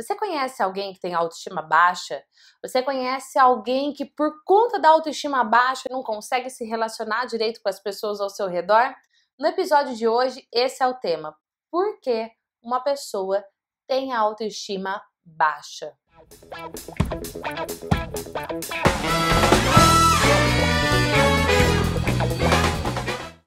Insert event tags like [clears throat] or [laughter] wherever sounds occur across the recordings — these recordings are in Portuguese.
Você conhece alguém que tem autoestima baixa? Você conhece alguém que, por conta da autoestima baixa, não consegue se relacionar direito com as pessoas ao seu redor? No episódio de hoje, esse é o tema. Por que uma pessoa tem autoestima baixa?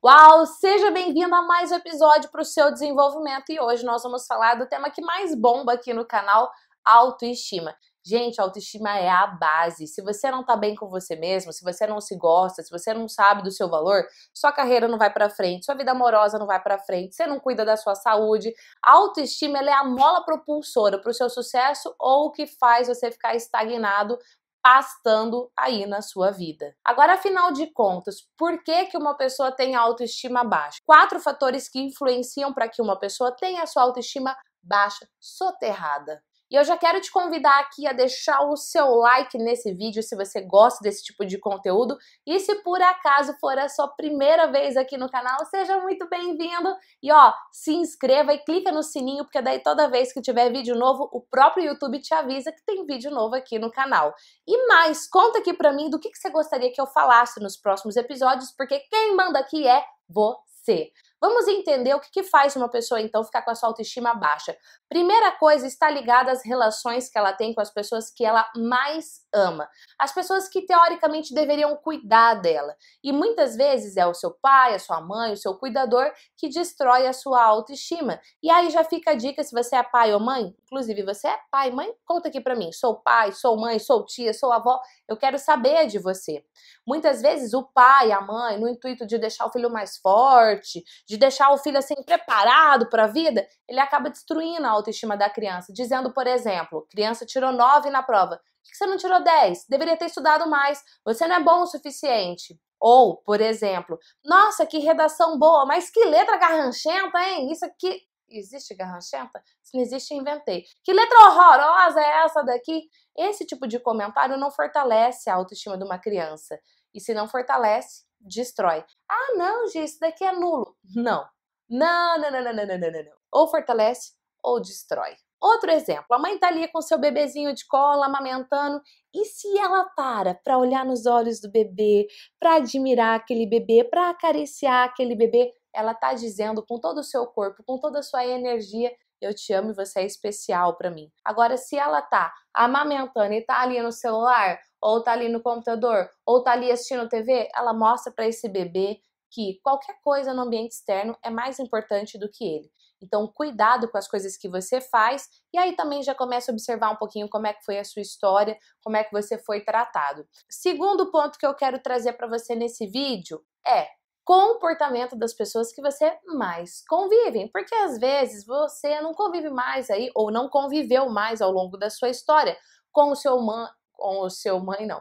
Uau! Seja bem-vindo a mais um episódio para o seu desenvolvimento e hoje nós vamos falar do tema que mais bomba aqui no canal, autoestima. Gente, autoestima é a base. Se você não tá bem com você mesmo, se você não se gosta, se você não sabe do seu valor, sua carreira não vai para frente, sua vida amorosa não vai para frente, você não cuida da sua saúde. A autoestima é a mola propulsora para o seu sucesso ou o que faz você ficar estagnado pastando aí na sua vida. Agora, afinal de contas, por que, que uma pessoa tem autoestima baixa? Quatro fatores que influenciam para que uma pessoa tenha a sua autoestima baixa, soterrada. E eu já quero te convidar aqui a deixar o seu like nesse vídeo se você gosta desse tipo de conteúdo. E se por acaso for a sua primeira vez aqui no canal, seja muito bem-vindo. E ó, se inscreva e clica no sininho, porque daí toda vez que tiver vídeo novo, o próprio YouTube te avisa que tem vídeo novo aqui no canal. E mais, conta aqui pra mim do que, que você gostaria que eu falasse nos próximos episódios, porque quem manda aqui é você. Vamos entender o que, que faz uma pessoa então ficar com a sua autoestima baixa. Primeira coisa está ligada às relações que ela tem com as pessoas que ela mais ama, as pessoas que teoricamente deveriam cuidar dela. E muitas vezes é o seu pai, a sua mãe, o seu cuidador que destrói a sua autoestima. E aí já fica a dica se você é pai ou mãe, inclusive você é pai, mãe, conta aqui para mim. Sou pai, sou mãe, sou tia, sou avó, eu quero saber de você. Muitas vezes o pai, a mãe, no intuito de deixar o filho mais forte, de deixar o filho assim preparado para a vida, ele acaba destruindo a autoestima da criança, dizendo, por exemplo, criança tirou 9 na prova. Por que você não tirou 10? Deveria ter estudado mais. Você não é bom o suficiente. Ou, por exemplo, nossa, que redação boa, mas que letra garranchenta, hein? Isso aqui. Existe garranchenta? Se não existe, inventei. Que letra horrorosa é essa daqui? Esse tipo de comentário não fortalece a autoestima de uma criança. E se não fortalece, destrói. Ah, não, Gi, isso daqui é nulo. Não. Não, não, não, não, não, não, não, não. Ou fortalece ou destrói. Outro exemplo, a mãe tá ali com seu bebezinho de cola, amamentando, e se ela para para olhar nos olhos do bebê, para admirar aquele bebê, para acariciar aquele bebê, ela tá dizendo com todo o seu corpo, com toda a sua energia, eu te amo e você é especial para mim. Agora, se ela tá amamentando e tá ali no celular, ou tá ali no computador, ou tá ali assistindo TV, ela mostra para esse bebê que qualquer coisa no ambiente externo é mais importante do que ele. Então, cuidado com as coisas que você faz e aí também já começa a observar um pouquinho como é que foi a sua história, como é que você foi tratado. Segundo ponto que eu quero trazer para você nesse vídeo é comportamento das pessoas que você mais convive, porque às vezes você não convive mais aí ou não conviveu mais ao longo da sua história com o seu man, com o seu mãe não,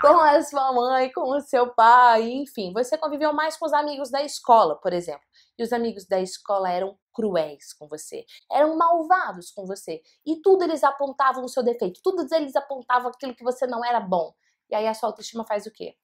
com a sua mãe, com o seu pai, enfim, você conviveu mais com os amigos da escola, por exemplo. E os amigos da escola eram cruéis com você, eram malvados com você, e tudo eles apontavam o seu defeito, tudo eles apontavam aquilo que você não era bom. E aí a sua autoestima faz o quê?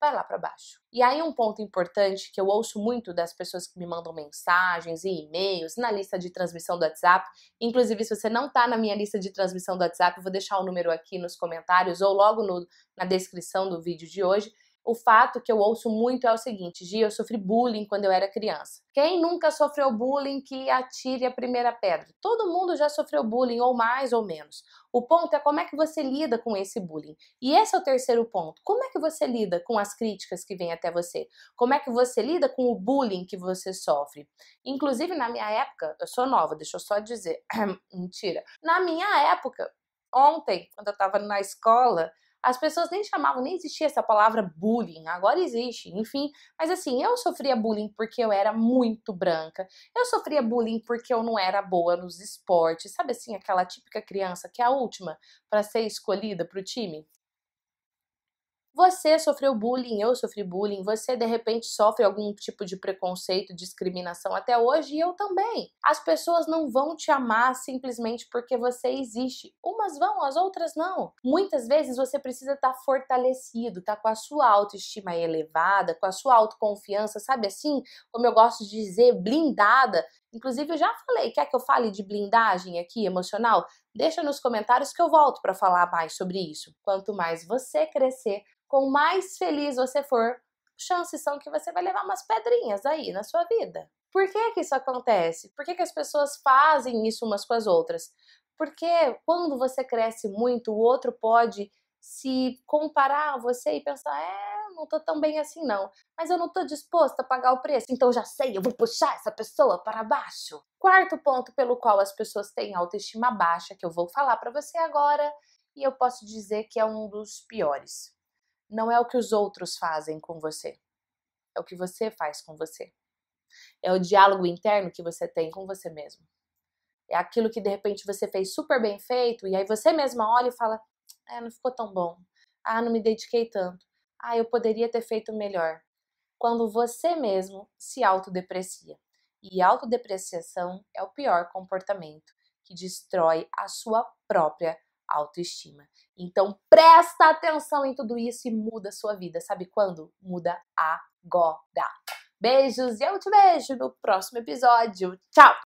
Vai lá para baixo. E aí um ponto importante que eu ouço muito das pessoas que me mandam mensagens e e-mails na lista de transmissão do WhatsApp, inclusive se você não está na minha lista de transmissão do WhatsApp, eu vou deixar o número aqui nos comentários ou logo no, na descrição do vídeo de hoje, o fato que eu ouço muito é o seguinte: Gia, eu sofri bullying quando eu era criança. Quem nunca sofreu bullying que atire a primeira pedra? Todo mundo já sofreu bullying, ou mais ou menos. O ponto é como é que você lida com esse bullying. E esse é o terceiro ponto. Como é que você lida com as críticas que vêm até você? Como é que você lida com o bullying que você sofre? Inclusive, na minha época, eu sou nova, deixa eu só dizer. [clears throat] Mentira. Na minha época, ontem, quando eu estava na escola, as pessoas nem chamavam, nem existia essa palavra bullying, agora existe, enfim. Mas assim, eu sofria bullying porque eu era muito branca, eu sofria bullying porque eu não era boa nos esportes, sabe assim, aquela típica criança que é a última para ser escolhida para o time? Você sofreu bullying, eu sofri bullying, você de repente sofre algum tipo de preconceito, discriminação até hoje e eu também. As pessoas não vão te amar simplesmente porque você existe. Umas vão, as outras não. Muitas vezes você precisa estar tá fortalecido, tá com a sua autoestima elevada, com a sua autoconfiança, sabe assim? Como eu gosto de dizer, blindada Inclusive, eu já falei, quer que eu fale de blindagem aqui emocional? Deixa nos comentários que eu volto para falar mais sobre isso. Quanto mais você crescer, com mais feliz você for, chances são que você vai levar umas pedrinhas aí na sua vida. Por que que isso acontece? Por que, que as pessoas fazem isso umas com as outras? Porque quando você cresce muito, o outro pode se comparar a você e pensar, é, não tô tão bem assim não, mas eu não tô disposta a pagar o preço, então já sei, eu vou puxar essa pessoa para baixo. Quarto ponto pelo qual as pessoas têm autoestima baixa, que eu vou falar para você agora, e eu posso dizer que é um dos piores. Não é o que os outros fazem com você, é o que você faz com você. É o diálogo interno que você tem com você mesmo. É aquilo que de repente você fez super bem feito e aí você mesma olha e fala: é, não ficou tão bom. Ah, não me dediquei tanto. Ah, eu poderia ter feito melhor. Quando você mesmo se autodeprecia. E autodepreciação é o pior comportamento que destrói a sua própria autoestima. Então presta atenção em tudo isso e muda a sua vida. Sabe quando? Muda agora. Beijos e eu te vejo no próximo episódio. Tchau!